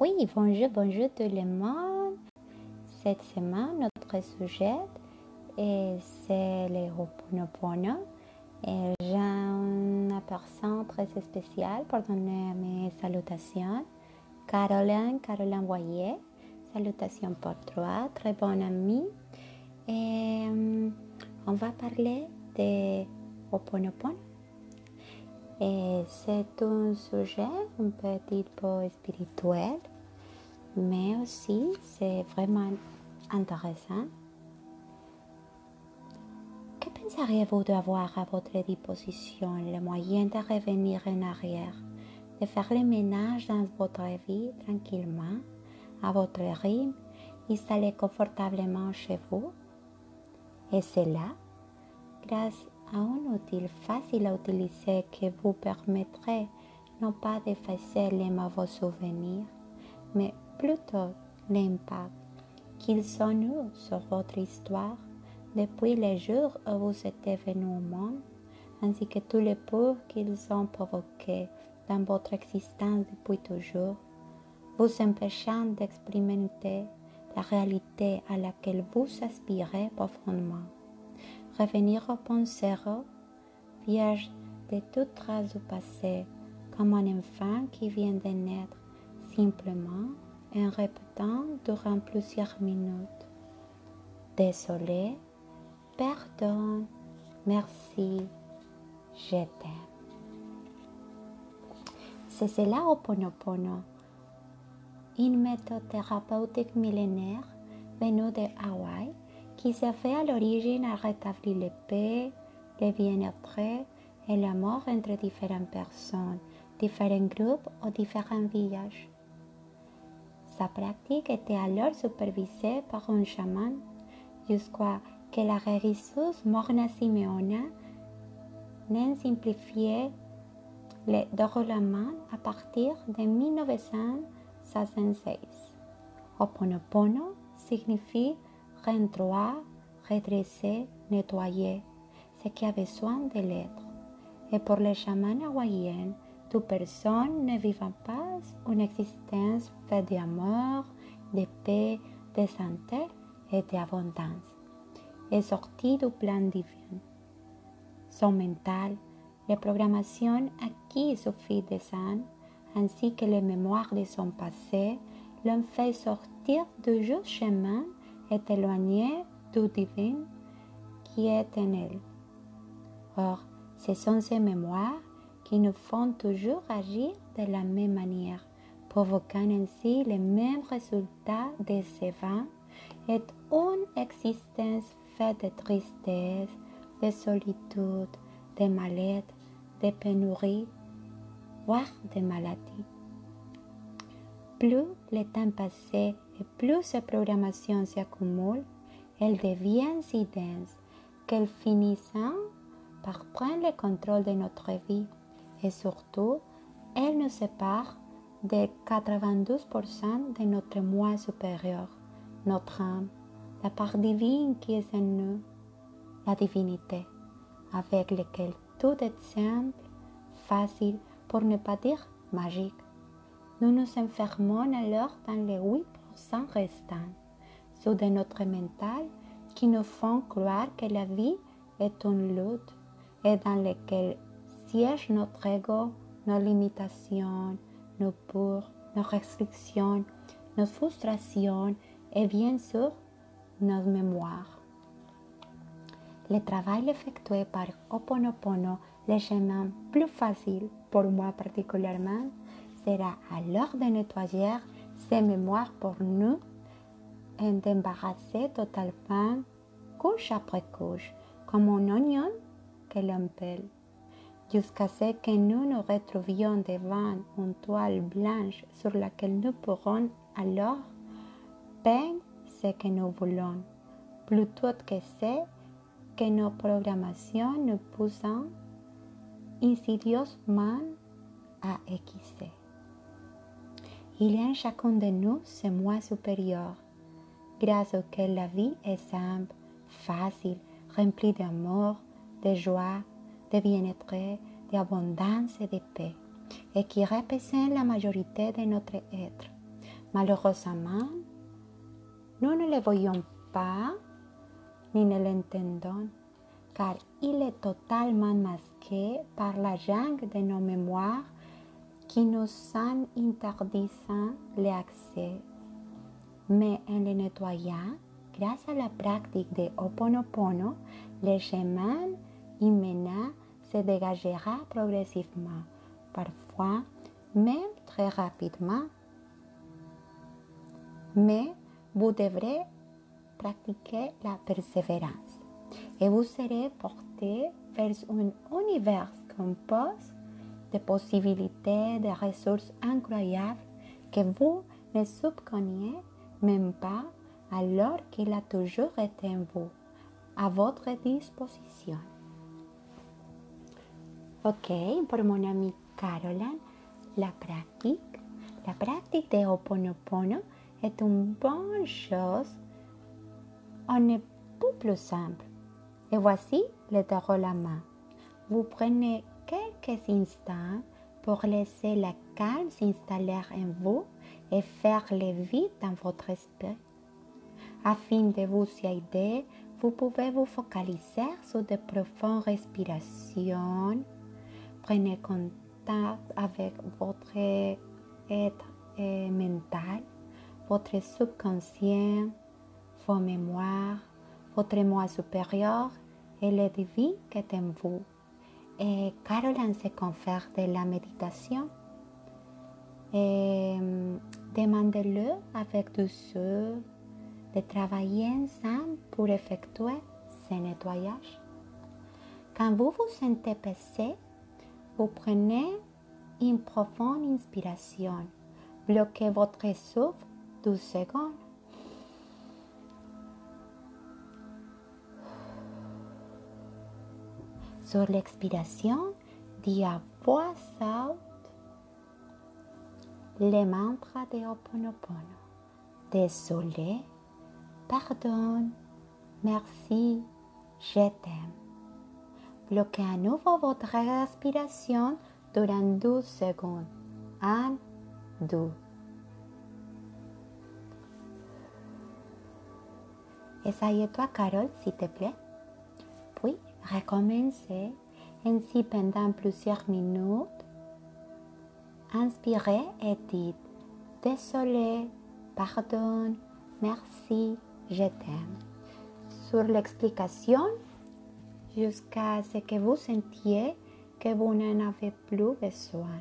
Oui, bonjour, bonjour tout le monde. Cette semaine, notre sujet c'est le Ho'oponopono. Et j'ai une personne très spéciale pour donner mes salutations. Caroline, Caroline Boyer. Salutations pour toi, très bonne amie. Et on va parler de Ho'oponopono. Et c'est un sujet un petit peu spirituel, mais aussi c'est vraiment intéressant. Que penseriez-vous d'avoir à votre disposition? Le moyen de revenir en arrière, de faire le ménage dans votre vie tranquillement, à votre rythme, installé confortablement chez vous? Et c'est là, grâce à un outil facile à utiliser qui vous permettrait non pas d'effacer les mauvais souvenirs, mais plutôt l'impact qu'ils ont eu sur votre histoire depuis les jours où vous êtes venu au monde, ainsi que tous les peurs qu'ils ont provoqués dans votre existence depuis toujours, vous empêchant d'expérimenter la réalité à laquelle vous aspirez profondément. Revenir au point zéro, vierge de toute trace du passé, comme un enfant qui vient de naître, simplement en répétant durant plusieurs minutes. Désolé, pardon, merci, je t'aime. C'est cela Ponopono, une méthode thérapeutique millénaire venue de Hawaï qui se fait à l'origine à rétablir la paix, le bien-être et l'amour entre différentes personnes, différents groupes ou différents villages. Sa pratique était alors supervisée par un chaman jusqu'à que la religieuse Morna Simeona n'ait simplifié le déroulement à partir de 1966. Oponopono signifie droit, redresser, nettoyer, ce qui a besoin de l'être. Et pour les chamans hawaïens, toute personne ne vivant pas une existence faite d'amour, de paix, de santé et d'abondance, est sortie du plan divin. Son mental, les programmations acquises au fil des ainsi que les mémoires de son passé, l'ont fait sortir du juste chemin est éloigné du divin qui est en elle. Or, ce sont ces mémoires qui nous font toujours agir de la même manière, provoquant ainsi les mêmes résultats vents et une existence faite de tristesse, de solitude, de mal-être, de pénurie, voire de maladie. Plus le temps passé et plus ces programmations s'accumulent, elles deviennent si denses qu'elles finissent par prendre le contrôle de notre vie et surtout, elles nous séparent de 92% de notre moi supérieur, notre âme, la part divine qui est en nous, la divinité, avec laquelle tout est simple, facile, pour ne pas dire magique. Nous nous enfermons alors dans les 8% restants, ceux de notre mental qui nous font croire que la vie est une lutte et dans laquelle siège notre ego, nos limitations, nos peurs, nos restrictions, nos frustrations et bien sûr nos mémoires. Le travail effectué par Oponopono, le chemin plus facile pour moi particulièrement, sera alors de nettoyer ces mémoires pour nous et d'embarrasser totalement, couche après couche, comme un oignon que l'on pèle, jusqu'à ce que nous nous retrouvions devant une toile blanche sur laquelle nous pourrons alors peindre ce que nous voulons, plutôt que ce que nos programmations nous poussent insidieusement à équiser. Il y a en chacun de nous ce moi supérieur, grâce auquel la vie est simple, facile, remplie d'amour, de joie, de bien-être, d'abondance et de paix, et qui représente la majorité de notre être. Malheureusement, nous ne le voyons pas ni ne l'entendons, car il est totalement masqué par la jungle de nos mémoires qui nous en interdisant l'accès. Mais en le nettoyant, grâce à la pratique de Oponopono, le chemin immédiat se dégagera progressivement, parfois même très rapidement. Mais vous devrez pratiquer la persévérance et vous serez porté vers un univers composé de possibilités, de ressources incroyables que vous ne soupçonniez même pas alors qu'il a toujours été en vous, à votre disposition. Ok, pour mon amie Caroline, la pratique, la pratique de Ho'oponopono est une bonne chose. On n'est pas plus simple. Et voici le tarot la. Vous prenez quelques instants pour laisser la calme s'installer en vous et faire le vide dans votre esprit. Afin de vous y aider, vous pouvez vous focaliser sur de profondes respirations. Prenez contact avec votre être mental, votre subconscient, vos mémoires, votre moi supérieur et le divin qui est en vous. Et Caroline se confère de la méditation. Mm, demandez-le avec douceur de travailler ensemble pour effectuer ce nettoyage. Quand vous vous sentez pesé, vous prenez une profonde inspiration. Bloquez votre souffle 12 secondes. Sur l'expiration, dis à voix haute les mantras de Ho'oponopono. Désolé, pardon, merci, je t'aime. Bloquez à nouveau votre respiration durant 12 secondes. 1, 2. Essaye-toi, Carole, s'il te plaît. Puis, recommencez ainsi pendant plusieurs minutes. Inspirez et dites Désolé, pardon, merci, je t'aime. Sur l'explication, jusqu'à ce que vous sentiez que vous n'en avez plus besoin.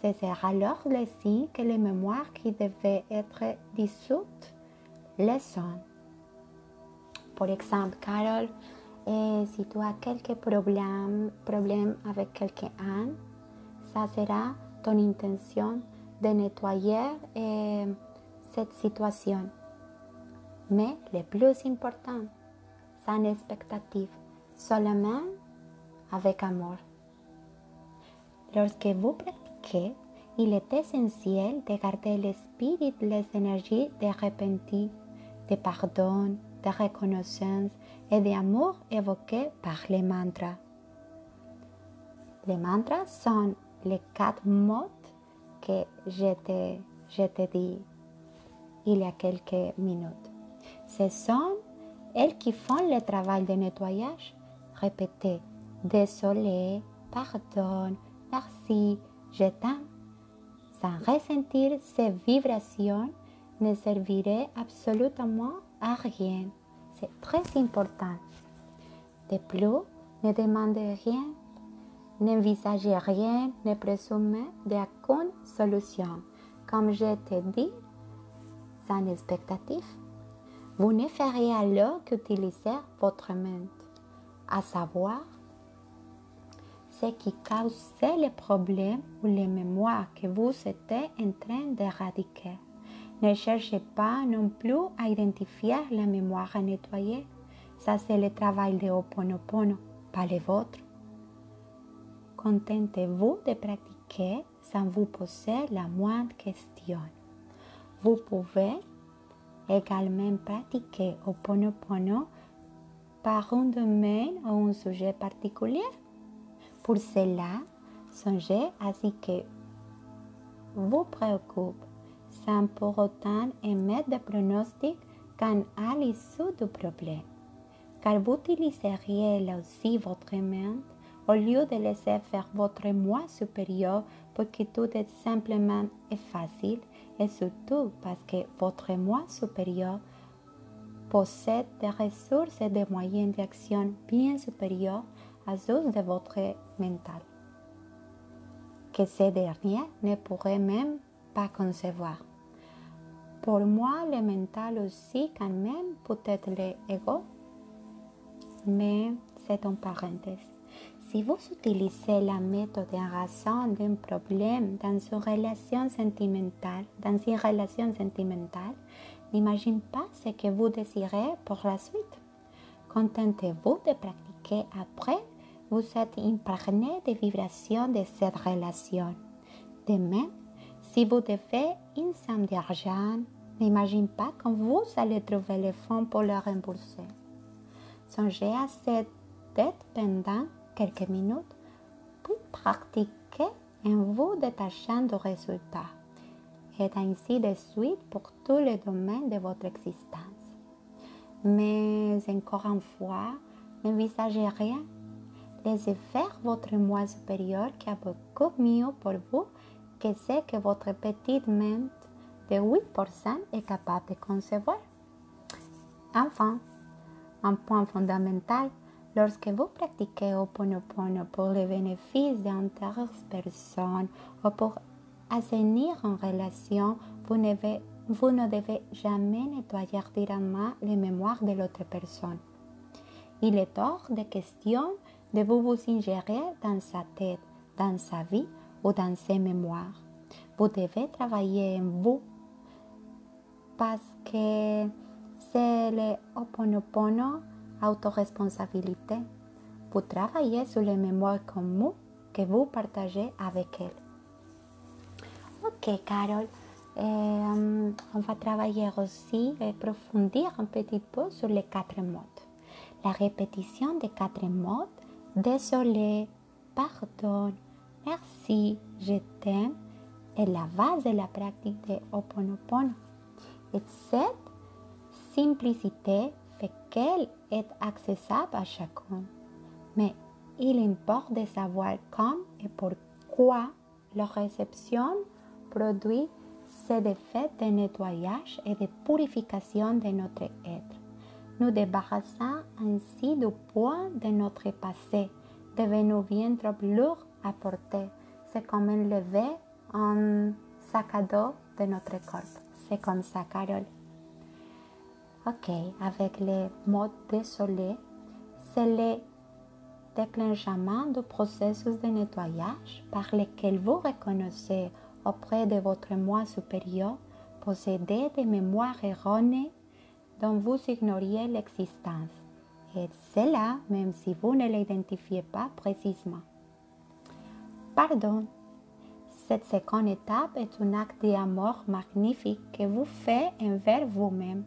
Ce sera alors le signe que les mémoires qui devaient être dissoutes le sont. Par exemple, Carole, et si tu as quelques problèmes, problèmes avec quelqu'un, ça sera ton intention de nettoyer eh, cette situation. Mais le plus important, sans expectative, seulement avec amour. Lorsque vous pratiquez, il est essentiel de garder l'esprit, les énergies de repentir, de pardon, de reconnaissance et d'amour évoqués par les mantras. Les mantras sont les quatre mots que je te, je te dis il y a quelques minutes. Ce sont elles qui font le travail de nettoyage. Répétez désolé, pardon, merci, je t'aime. Sans ressentir ces vibrations ne servirait absolument à rien. C'est très important. De plus, ne demandez rien, n'envisagez rien, ne présumez d'aucune solution. Comme je t'ai dit, sans expectative, vous ne ferez alors qu'utiliser votre mente, à savoir ce qui causait les problèmes ou les mémoires que vous étiez en train d'éradiquer. Ne cherchez pas non plus à identifier la mémoire à nettoyer. Ça, c'est le travail de pas le vôtre. Contentez-vous de pratiquer sans vous poser la moindre question. Vous pouvez également pratiquer Ho'oponopono par un domaine ou un sujet particulier. Pour cela, songez à ce que vous préoccupe sans pour autant émettre de pronostics quant à l'issue du problème. Car vous utiliseriez là aussi votre mente au lieu de laisser faire votre moi supérieur pour que tout est simplement et facile et surtout parce que votre moi supérieur possède des ressources et des moyens d'action bien supérieurs à ceux de votre mental, que ces derniers ne pourraient même pas concevoir. Pour moi, le mental aussi, quand même, peut être l'ego, mais c'est en parenthèse. Si vous utilisez la méthode en raison d'un problème dans une relation sentimentale, dans une relation sentimentale, n'imagine pas ce que vous désirez pour la suite. Contentez-vous de pratiquer après. Vous êtes imprégné des vibrations de cette relation. De même, si vous devez une somme d'argent, n'imagine pas que vous allez trouver les fonds pour le rembourser. Songez à cette dette pendant quelques minutes, puis pratiquez en vous détachant du résultat et ainsi de suite pour tous les domaines de votre existence. Mais encore une fois, n'envisagez rien. Laissez faire votre moi supérieur qui a beaucoup mieux pour vous que ce que votre petite mente de 8% est capable de concevoir. Enfin, un point fondamental, lorsque vous pratiquez Oponopono pour le bénéfice d'une personne ou pour assainir une relation, vous ne, devez, vous ne devez jamais nettoyer directement les mémoires de l'autre personne. Il est hors de question de vous vous ingérer dans sa tête, dans sa vie ou dans ses mémoires. Vous devez travailler en vous parce que c'est le. Vous travaillez sur les mémoires communes que vous partagez avec elle. Ok, Carole. Euh, on va travailler aussi et approfondir un petit peu sur les quatre modes. La répétition des quatre modes désolé, pardon, merci, je t'aime est la base de la pratique de Oponopono. Et cette simplicité fait qu'elle est accessible à chacun. Mais il importe de savoir quand et pourquoi la réception produit ces effets de nettoyage et de purification de notre être, nous débarrassant ainsi du poids de notre passé, devenu bien trop lourd à porter. C'est comme un lever un sac à dos de notre corps. C'est comme ça, Carole. Ok, avec le mode désolé, c'est le déclenchement du processus de nettoyage par lequel vous reconnaissez auprès de votre moi supérieur posséder des mémoires erronées dont vous ignoriez l'existence. Et cela même si vous ne l'identifiez pas précisément. Pardon. Cette seconde étape est un acte d'amour magnifique que vous faites envers vous-même,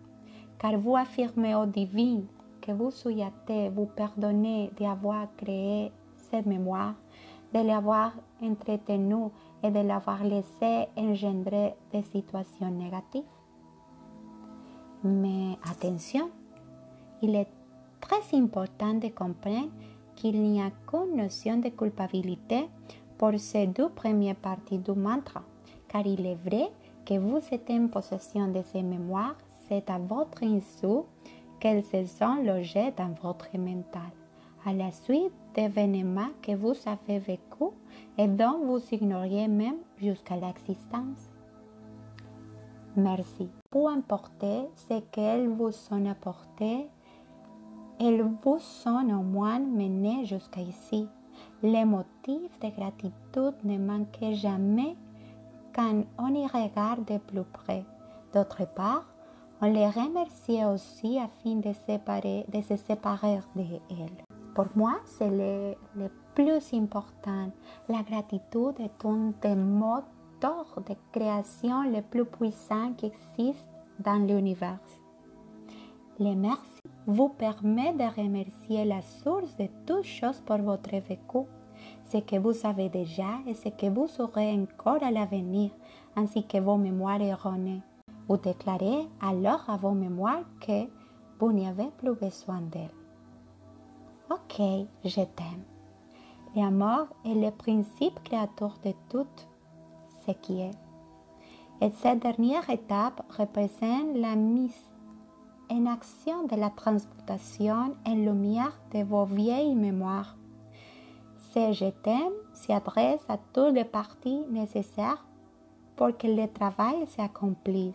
car vous affirmez au divin que vous souhaitez vous pardonner d'avoir créé cette mémoire, de l'avoir entretenue et de l'avoir laissé engendrer des situations négatives. Mais attention, il est très important de comprendre qu'il n'y a qu'une notion de culpabilité pour ces deux premières parties du mantra, car il est vrai que vous êtes en possession de ces mémoires, c'est à votre insu qu'elles se sont logées dans votre mental, à la suite d'événements que vous avez vécus et dont vous ignoriez même jusqu'à l'existence. Merci. Peu importe ce qu'elles vous ont apporté, elles vous sont au moins menées jusqu'à ici. Les motifs de gratitude ne manquent jamais quand on y regarde de plus près. D'autre part, on les remercie aussi afin de, séparer, de se séparer d'elles. Pour moi, c'est le, plus important. La gratitude est un des moteurs de création les plus puissants qui existent dans l'univers. Le merci vous permet de remercier la source de toutes choses pour votre vécu, ce que vous savez déjà et ce que vous aurez encore à l'avenir, ainsi que vos mémoires erronées. Vous déclarez alors à vos mémoires que vous n'y avez plus besoin d'elles. Ok, je t'aime. L'amour est le principe créateur de tout ce qui est. Et cette dernière étape représente la mise en action de la transmutation en lumière de vos vieilles mémoires. Ce je t'aime s'adresse à toutes les parties nécessaires pour que le travail s'accomplisse,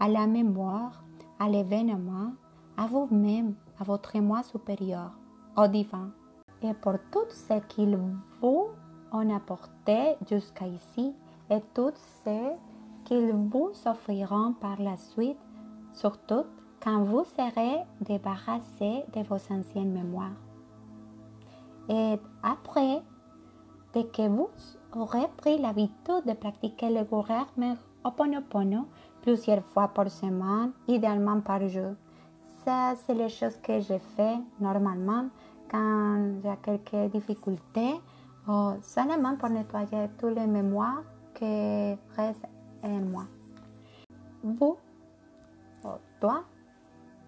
à la mémoire, à l'événement, à vous-même, à votre moi supérieur, au divin. Et pour tout ce qu'il vous ont apporté jusqu'à ici et tout ce qu'ils vous offriront par la suite, surtout quand vous serez débarrassé de vos anciennes mémoires. Et après, dès que vous aurez pris l'habitude de pratiquer le gouvernement Oponopono plusieurs fois par semaine, idéalement par jour, ça, c'est les choses que je fais normalement quand j'ai quelques difficultés ou seulement pour nettoyer tous les mémoires qui restent en moi. Vous, toi,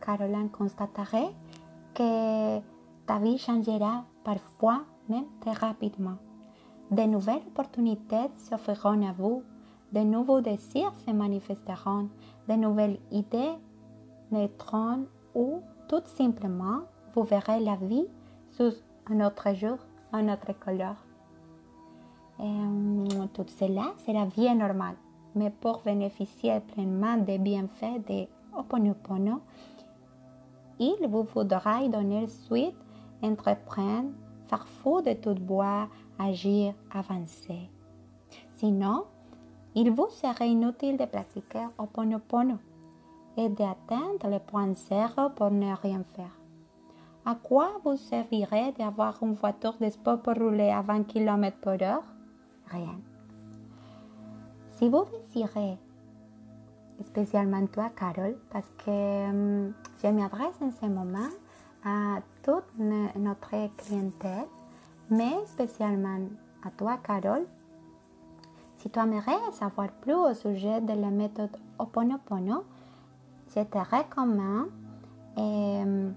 Caroline, constaterait que ta vie changera parfois même très rapidement. De nouvelles opportunités s'offriront à vous, de nouveaux désirs se manifesteront, de nouvelles idées naîtront ou tout simplement vous verrez la vie un autre jour, un autre couleur. Tout cela, c'est la vie normale. Mais pour bénéficier pleinement des bienfaits de Oponopono, il vous faudra y donner suite, entreprendre, faire fou de tout bois, agir, avancer. Sinon, il vous serait inutile de pratiquer Oponopono et d'atteindre le point zéro pour ne rien faire. À quoi vous servirait d'avoir une voiture de sport pour rouler à 20 km par heure? Rien. Si vous désirez spécialement toi, Carole, parce que je m'adresse en ce moment à toute notre clientèle, mais spécialement à toi, Carole. Si tu aimerais savoir plus au sujet de la méthode Oponopono, je te recommande hum,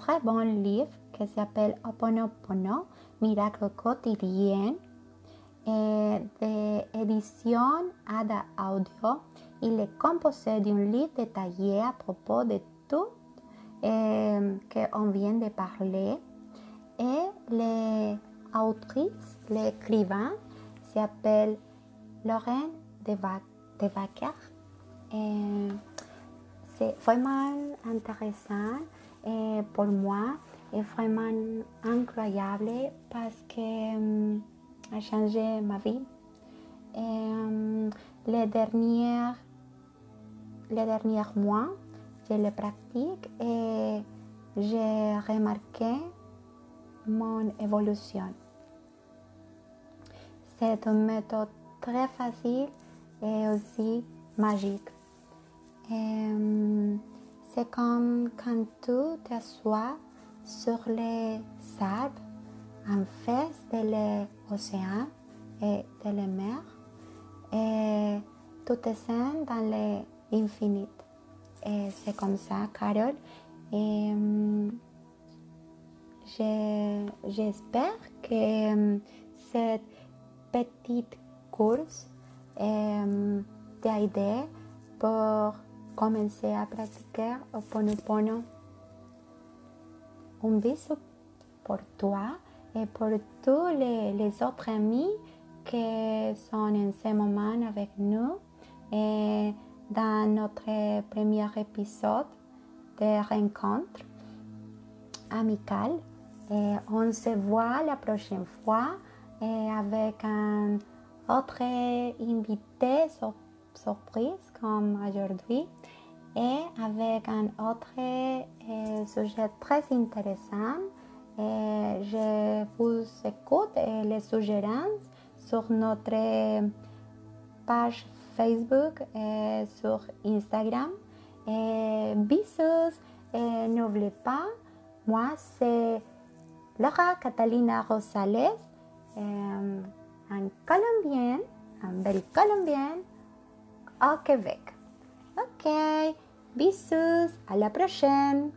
très bon livre qui s'appelle Oponopono, Miracle quotidien, et de édition Ada Audio il est composé d'un livre détaillé à propos de tout euh, qu'on vient de parler. Et l'autrice, l'écrivain, s'appelle Lorraine de, Vacker. C'est vraiment intéressant et pour moi et vraiment incroyable parce que um, a changé ma vie. Et, um, les dernières les derniers mois, je le pratique et j'ai remarqué mon évolution. C'est une méthode très facile et aussi magique. Euh, c'est comme quand tu t'assois sur les sables en face de l'océan et de la mer et tu te sens dans les infinite. Et c'est comme ça, Carole. Et um, j'espère que um, cette petite course um, t'a aidé pour commencer à pratiquer Oponopono. Un bisou pour toi et pour tous les, autres amis qui sont en ce moment avec nous. Et dans notre premier épisode de rencontre amicale. On se voit la prochaine fois avec un autre invité surprise comme aujourd'hui et avec un autre euh, sujet très intéressant. Et je vous écoute et les suggérences sur notre page Facebook et sur Instagram. Et bisous et n'oubliez pas, moi c'est Laura Catalina Rosales, un colombienne, une belle colombienne, au Québec. Ok, bisous, à la prochaine.